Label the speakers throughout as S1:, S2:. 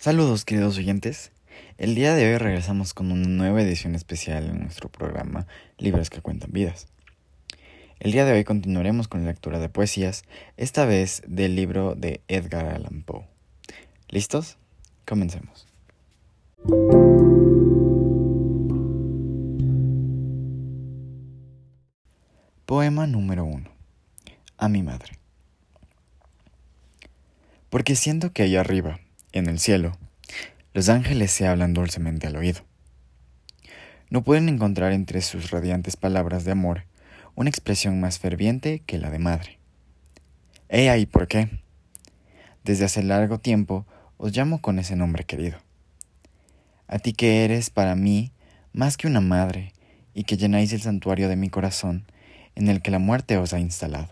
S1: Saludos queridos oyentes. El día de hoy regresamos con una nueva edición especial en nuestro programa Libros que cuentan vidas. El día de hoy continuaremos con la lectura de poesías, esta vez del libro de Edgar Allan Poe. ¿Listos? Comencemos. Poema número 1. A mi madre. Porque siento que allá arriba, en el cielo, los ángeles se hablan dulcemente al oído. No pueden encontrar entre sus radiantes palabras de amor una expresión más ferviente que la de madre. He ahí por qué. Desde hace largo tiempo os llamo con ese nombre querido. A ti que eres para mí más que una madre y que llenáis el santuario de mi corazón en el que la muerte os ha instalado.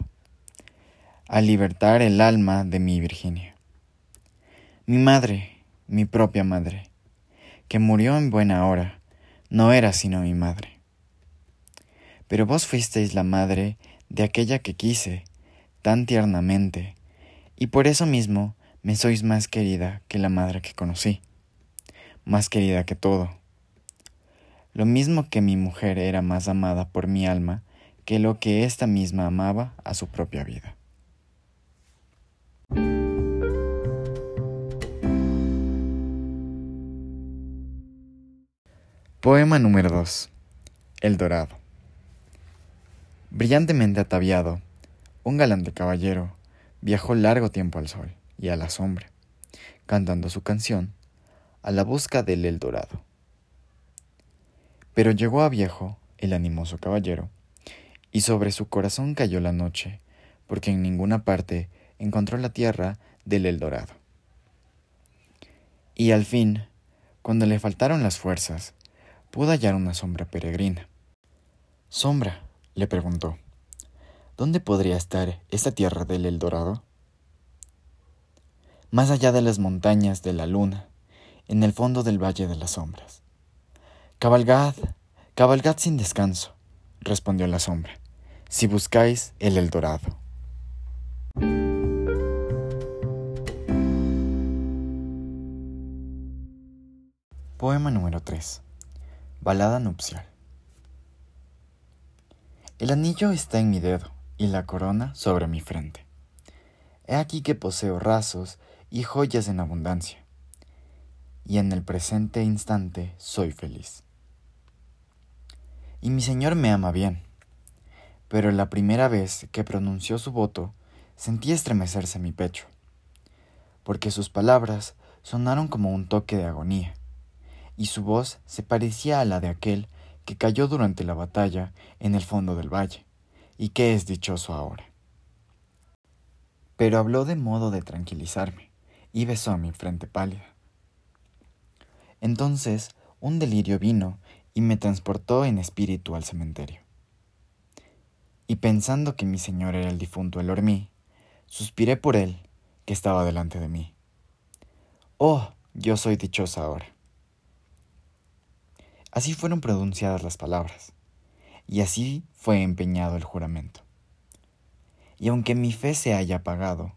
S1: A libertar el alma de mi Virginia. Mi madre, mi propia madre, que murió en buena hora, no era sino mi madre. Pero vos fuisteis la madre de aquella que quise tan tiernamente, y por eso mismo me sois más querida que la madre que conocí, más querida que todo. Lo mismo que mi mujer era más amada por mi alma que lo que ésta misma amaba a su propia vida. Poema número 2. El Dorado. Brillantemente ataviado, un galante caballero viajó largo tiempo al sol y a la sombra, cantando su canción a la busca del El Dorado. Pero llegó a viejo el animoso caballero, y sobre su corazón cayó la noche, porque en ninguna parte encontró la tierra del El Dorado. Y al fin, cuando le faltaron las fuerzas, pudo hallar una sombra peregrina. Sombra, le preguntó, ¿dónde podría estar esta tierra del Eldorado? Más allá de las montañas de la luna, en el fondo del Valle de las Sombras. Cabalgad, cabalgad sin descanso, respondió la sombra, si buscáis el Eldorado. Poema número 3. Balada nupcial. El anillo está en mi dedo y la corona sobre mi frente. He aquí que poseo rasos y joyas en abundancia, y en el presente instante soy feliz. Y mi Señor me ama bien, pero la primera vez que pronunció su voto sentí estremecerse mi pecho, porque sus palabras sonaron como un toque de agonía y su voz se parecía a la de aquel que cayó durante la batalla en el fondo del valle, y que es dichoso ahora. Pero habló de modo de tranquilizarme, y besó mi frente pálida. Entonces un delirio vino y me transportó en espíritu al cementerio. Y pensando que mi señor era el difunto Elormí, suspiré por él que estaba delante de mí. Oh, yo soy dichosa ahora. Así fueron pronunciadas las palabras, y así fue empeñado el juramento. Y aunque mi fe se haya apagado,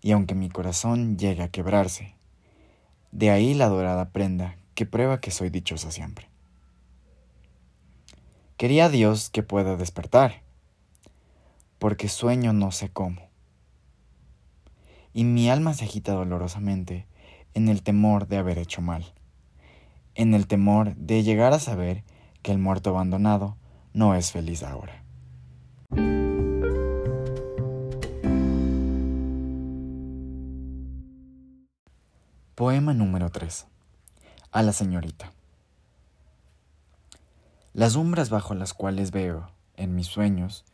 S1: y aunque mi corazón llegue a quebrarse, de ahí la dorada prenda que prueba que soy dichosa siempre. Quería Dios que pueda despertar, porque sueño no sé cómo. Y mi alma se agita dolorosamente en el temor de haber hecho mal en el temor de llegar a saber que el muerto abandonado no es feliz ahora. Poema número 3. A la señorita. Las umbras bajo las cuales veo, en mis sueños,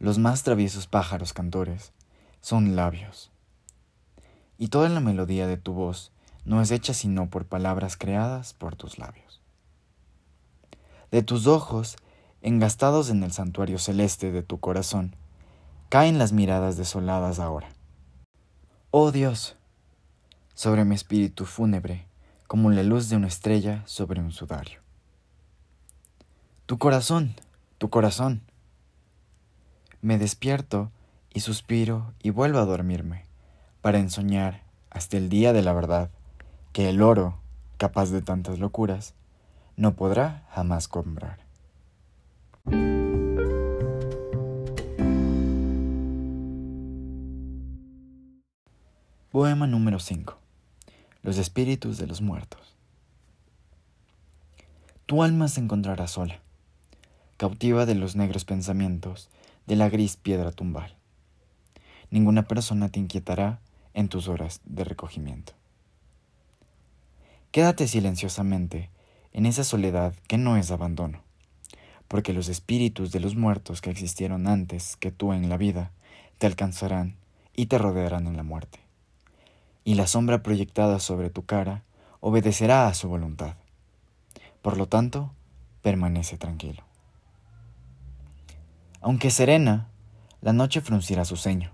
S1: los más traviesos pájaros cantores, son labios. Y toda la melodía de tu voz no es hecha sino por palabras creadas por tus labios. De tus ojos, engastados en el santuario celeste de tu corazón, caen las miradas desoladas ahora. Oh Dios, sobre mi espíritu fúnebre, como la luz de una estrella sobre un sudario. Tu corazón, tu corazón. Me despierto y suspiro y vuelvo a dormirme, para ensoñar hasta el día de la verdad que el oro, capaz de tantas locuras, no podrá jamás comprar. Poema número 5. Los espíritus de los muertos. Tu alma se encontrará sola, cautiva de los negros pensamientos de la gris piedra tumbal. Ninguna persona te inquietará en tus horas de recogimiento. Quédate silenciosamente en esa soledad que no es abandono, porque los espíritus de los muertos que existieron antes que tú en la vida te alcanzarán y te rodearán en la muerte y la sombra proyectada sobre tu cara obedecerá a su voluntad. Por lo tanto, permanece tranquilo. Aunque serena, la noche fruncirá su ceño,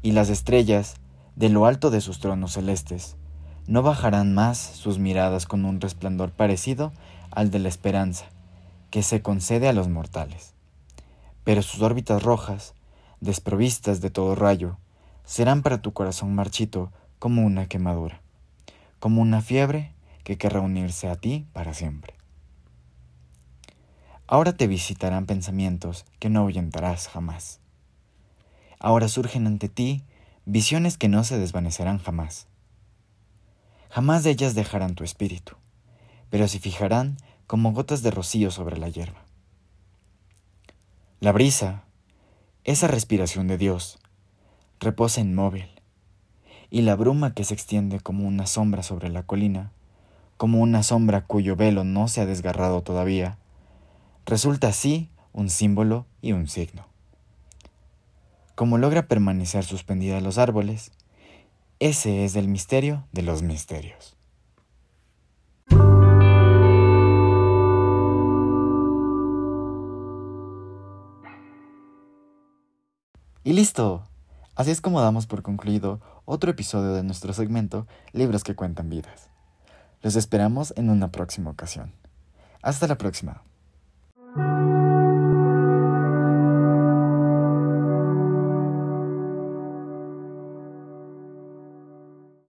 S1: y las estrellas, de lo alto de sus tronos celestes, no bajarán más sus miradas con un resplandor parecido al de la esperanza que se concede a los mortales. Pero sus órbitas rojas, desprovistas de todo rayo, serán para tu corazón marchito como una quemadura, como una fiebre que querrá unirse a ti para siempre. Ahora te visitarán pensamientos que no ahuyentarás jamás. Ahora surgen ante ti visiones que no se desvanecerán jamás. Jamás de ellas dejarán tu espíritu, pero se fijarán como gotas de rocío sobre la hierba. La brisa, esa respiración de Dios, reposa inmóvil, y la bruma que se extiende como una sombra sobre la colina, como una sombra cuyo velo no se ha desgarrado todavía, resulta así un símbolo y un signo. Como logra permanecer suspendida en los árboles, ese es el misterio de los misterios. Y listo. Así es como damos por concluido otro episodio de nuestro segmento Libros que cuentan vidas. Los esperamos en una próxima ocasión. Hasta la próxima.